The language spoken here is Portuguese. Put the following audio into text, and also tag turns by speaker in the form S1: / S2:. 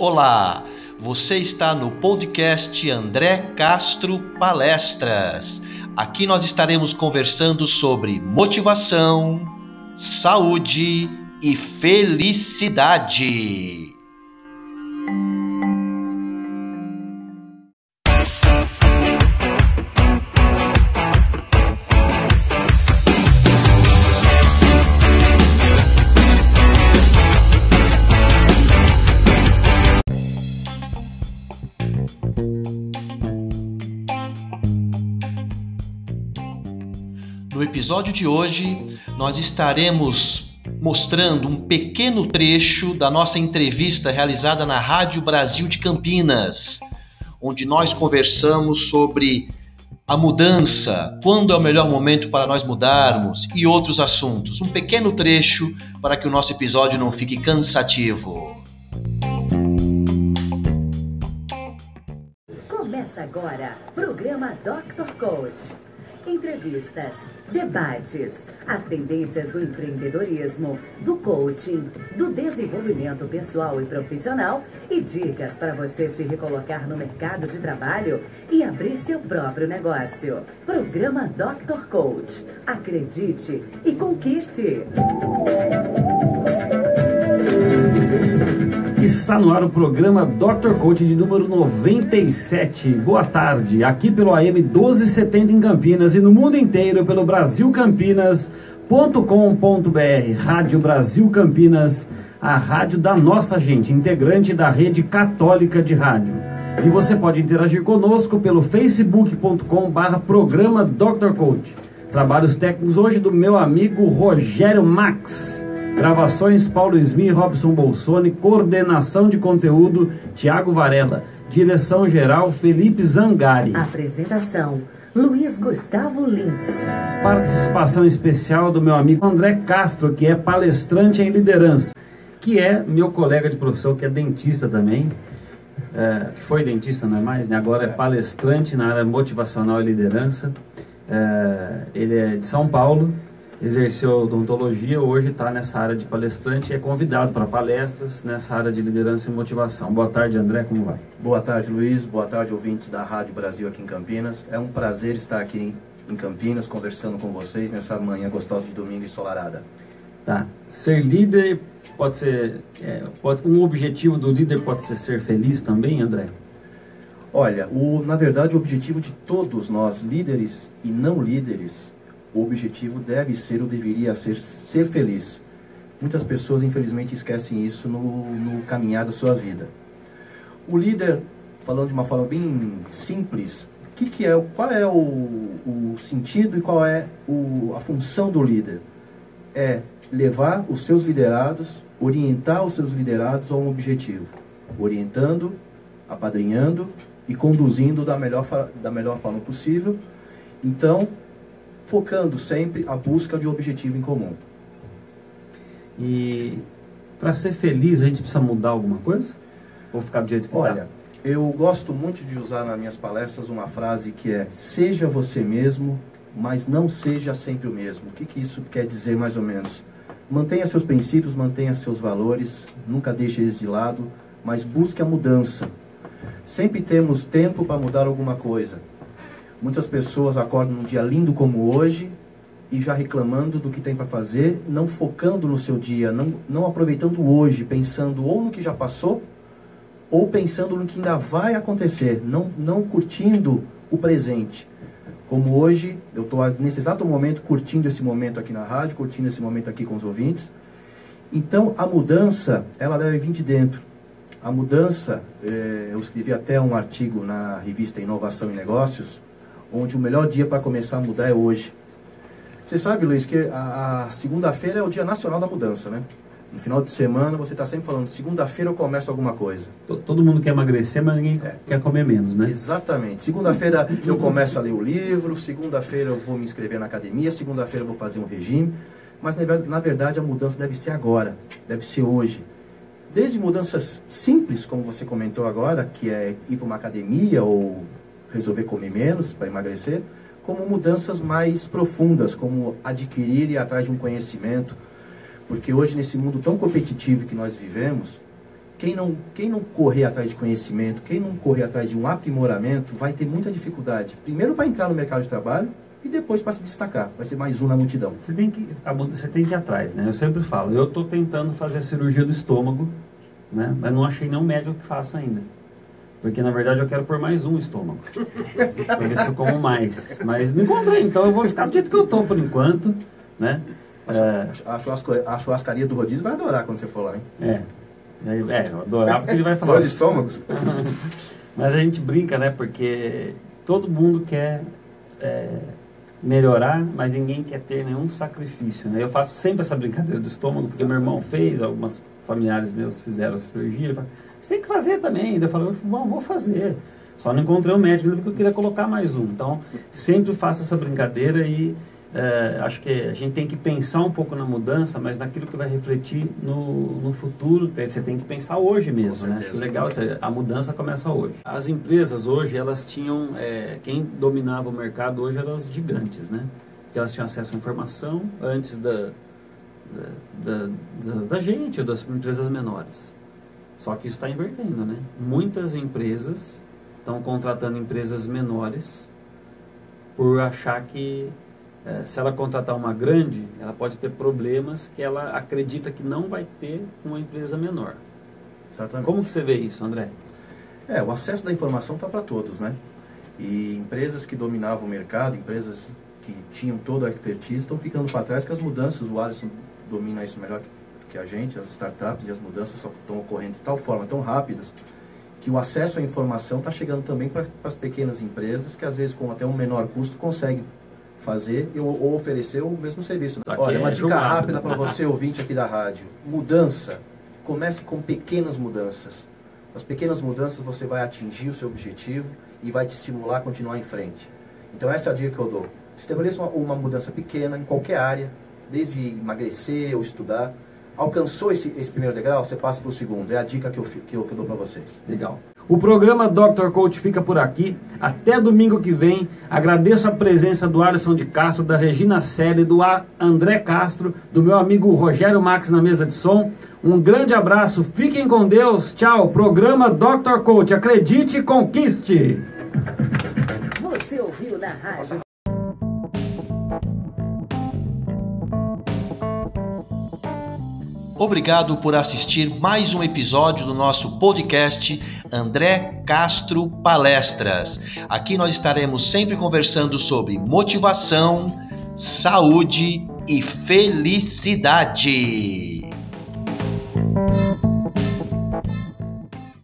S1: Olá, você está no podcast André Castro Palestras. Aqui nós estaremos conversando sobre motivação, saúde e felicidade. No episódio de hoje, nós estaremos mostrando um pequeno trecho da nossa entrevista realizada na Rádio Brasil de Campinas, onde nós conversamos sobre a mudança, quando é o melhor momento para nós mudarmos e outros assuntos. Um pequeno trecho para que o nosso episódio não fique cansativo.
S2: Começa agora, programa Dr. Coach. Entrevistas, debates, as tendências do empreendedorismo, do coaching, do desenvolvimento pessoal e profissional e dicas para você se recolocar no mercado de trabalho e abrir seu próprio negócio. Programa Dr. Coach. Acredite e conquiste.
S3: Está no ar o programa Dr. Coach de número 97. Boa tarde, aqui pelo AM 1270 em Campinas e no mundo inteiro pelo brasilcampinas.com.br. Rádio Brasil Campinas, a rádio da nossa gente, integrante da rede católica de rádio. E você pode interagir conosco pelo facebook.com/barra programa Dr. Coach. Trabalhos técnicos hoje do meu amigo Rogério Max. Gravações Paulo Smith, Robson Bolsoni, coordenação de conteúdo Tiago Varela, direção geral Felipe Zangari.
S2: Apresentação: Luiz Gustavo Lins.
S3: Participação especial do meu amigo André Castro, que é palestrante em liderança, que é meu colega de profissão, que é dentista também. É, que foi dentista, não é mais, né? agora é palestrante na área motivacional e liderança. É, ele é de São Paulo, exerceu odontologia, hoje está nessa área de palestrante e é convidado para palestras nessa área de liderança e motivação. Boa tarde, André, como vai?
S4: Boa tarde, Luiz. Boa tarde, ouvintes da Rádio Brasil aqui em Campinas. É um prazer estar aqui em Campinas conversando com vocês nessa manhã gostosa de domingo ensolarada.
S3: Tá. Ser líder pode ser. É, pode, um objetivo do líder pode ser ser feliz também, André?
S4: Olha, o, na verdade, o objetivo de todos nós, líderes e não líderes, o objetivo deve ser ou deveria ser ser feliz. Muitas pessoas, infelizmente, esquecem isso no, no caminhar da sua vida. O líder, falando de uma forma bem simples, que que é, qual é o, o sentido e qual é o, a função do líder? É levar os seus liderados, orientar os seus liderados a um objetivo, orientando, apadrinhando e conduzindo da melhor, da melhor forma possível. Então, focando sempre a busca de um objetivo em comum.
S3: E para ser feliz, a gente precisa mudar alguma coisa? Ou ficar do jeito que
S4: Olha, tá? eu gosto muito de usar nas minhas palestras uma frase que é: seja você mesmo, mas não seja sempre o mesmo. O que, que isso quer dizer mais ou menos? Mantenha seus princípios, mantenha seus valores, nunca deixe eles de lado, mas busque a mudança. Sempre temos tempo para mudar alguma coisa. Muitas pessoas acordam num dia lindo como hoje e já reclamando do que tem para fazer, não focando no seu dia, não, não aproveitando hoje, pensando ou no que já passou ou pensando no que ainda vai acontecer, não, não curtindo o presente. Como hoje, eu estou nesse exato momento curtindo esse momento aqui na rádio, curtindo esse momento aqui com os ouvintes. Então, a mudança, ela deve vir de dentro. A mudança, eh, eu escrevi até um artigo na revista Inovação e Negócios, onde o melhor dia para começar a mudar é hoje. Você sabe, Luiz, que a, a segunda-feira é o dia nacional da mudança, né? No final de semana você está sempre falando, segunda-feira eu começo alguma coisa.
S3: Todo mundo quer emagrecer, mas ninguém é. quer comer menos, né?
S4: Exatamente. Segunda-feira eu começo a ler o livro, segunda-feira eu vou me inscrever na academia, segunda-feira eu vou fazer um regime. Mas na verdade a mudança deve ser agora, deve ser hoje. Desde mudanças simples, como você comentou agora, que é ir para uma academia ou resolver comer menos para emagrecer, como mudanças mais profundas, como adquirir e atrás de um conhecimento. Porque hoje, nesse mundo tão competitivo que nós vivemos, quem não, quem não correr atrás de conhecimento, quem não correr atrás de um aprimoramento, vai ter muita dificuldade. Primeiro para entrar no mercado de trabalho e depois para se destacar. Vai ser mais um na multidão.
S3: Você tem que, você tem que ir atrás, né? Eu sempre falo, eu estou tentando fazer a cirurgia do estômago, né? Mas não achei nenhum médico que faça ainda. Porque na verdade eu quero pôr mais um estômago. Para ver se eu como mais. Mas não encontrei, então eu vou ficar do jeito que eu estou por enquanto, né?
S4: É... A, churrasco, a churrascaria do rodízio vai adorar quando você for lá, hein?
S3: É. É, eu adorava porque ele vai falar.
S4: Dois estômagos?
S3: Mas a gente brinca, né? Porque todo mundo quer é, melhorar, mas ninguém quer ter nenhum sacrifício, né? Eu faço sempre essa brincadeira do estômago, porque meu irmão fez, algumas familiares meus fizeram a cirurgia. Ele fala, você tem que fazer também. Eu falei, bom, vou fazer. Só não encontrei um médico porque eu queria colocar mais um. Então, sempre faço essa brincadeira e é, acho que a gente tem que pensar um pouco na mudança, mas naquilo que vai refletir no, no futuro, você tem que pensar hoje mesmo, né? Acho legal, a mudança começa hoje. As empresas hoje, elas tinham, é, quem dominava o mercado hoje eram as gigantes, né? Que elas tinham acesso à informação antes da, da, da, da gente ou das empresas menores. Só que isso está invertendo, né? Muitas empresas estão contratando empresas menores por achar que é, se ela contratar uma grande, ela pode ter problemas que ela acredita que não vai ter com uma empresa menor. Exatamente. Como que você vê isso, André?
S4: É, o acesso da informação está para todos, né? E empresas que dominavam o mercado, empresas que tinham toda a expertise, estão ficando para trás porque as mudanças, o Alisson domina isso melhor que, a gente, as startups e as mudanças estão ocorrendo de tal forma, tão rápidas, que o acesso à informação está chegando também para as pequenas empresas, que às vezes com até um menor custo conseguem fazer ou, ou oferecer o mesmo serviço. Tá Olha, uma é dica rápida para você, ouvinte aqui da rádio. Mudança. Comece com pequenas mudanças. As pequenas mudanças você vai atingir o seu objetivo e vai te estimular a continuar em frente. Então essa é a dica que eu dou. Estabeleça uma, uma mudança pequena em qualquer área, desde emagrecer ou estudar. Alcançou esse, esse primeiro degrau, você passa para o segundo. É a dica que eu, que eu, que eu dou para vocês.
S3: Legal. O programa Dr. Coach fica por aqui. Até domingo que vem. Agradeço a presença do Alisson de Castro, da Regina Selle, do André Castro, do meu amigo Rogério Max na mesa de som. Um grande abraço, fiquem com Deus. Tchau. Programa Dr. Coach. Acredite e conquiste. Você ouviu na rádio.
S1: Obrigado por assistir mais um episódio do nosso podcast André Castro Palestras. Aqui nós estaremos sempre conversando sobre motivação, saúde e felicidade.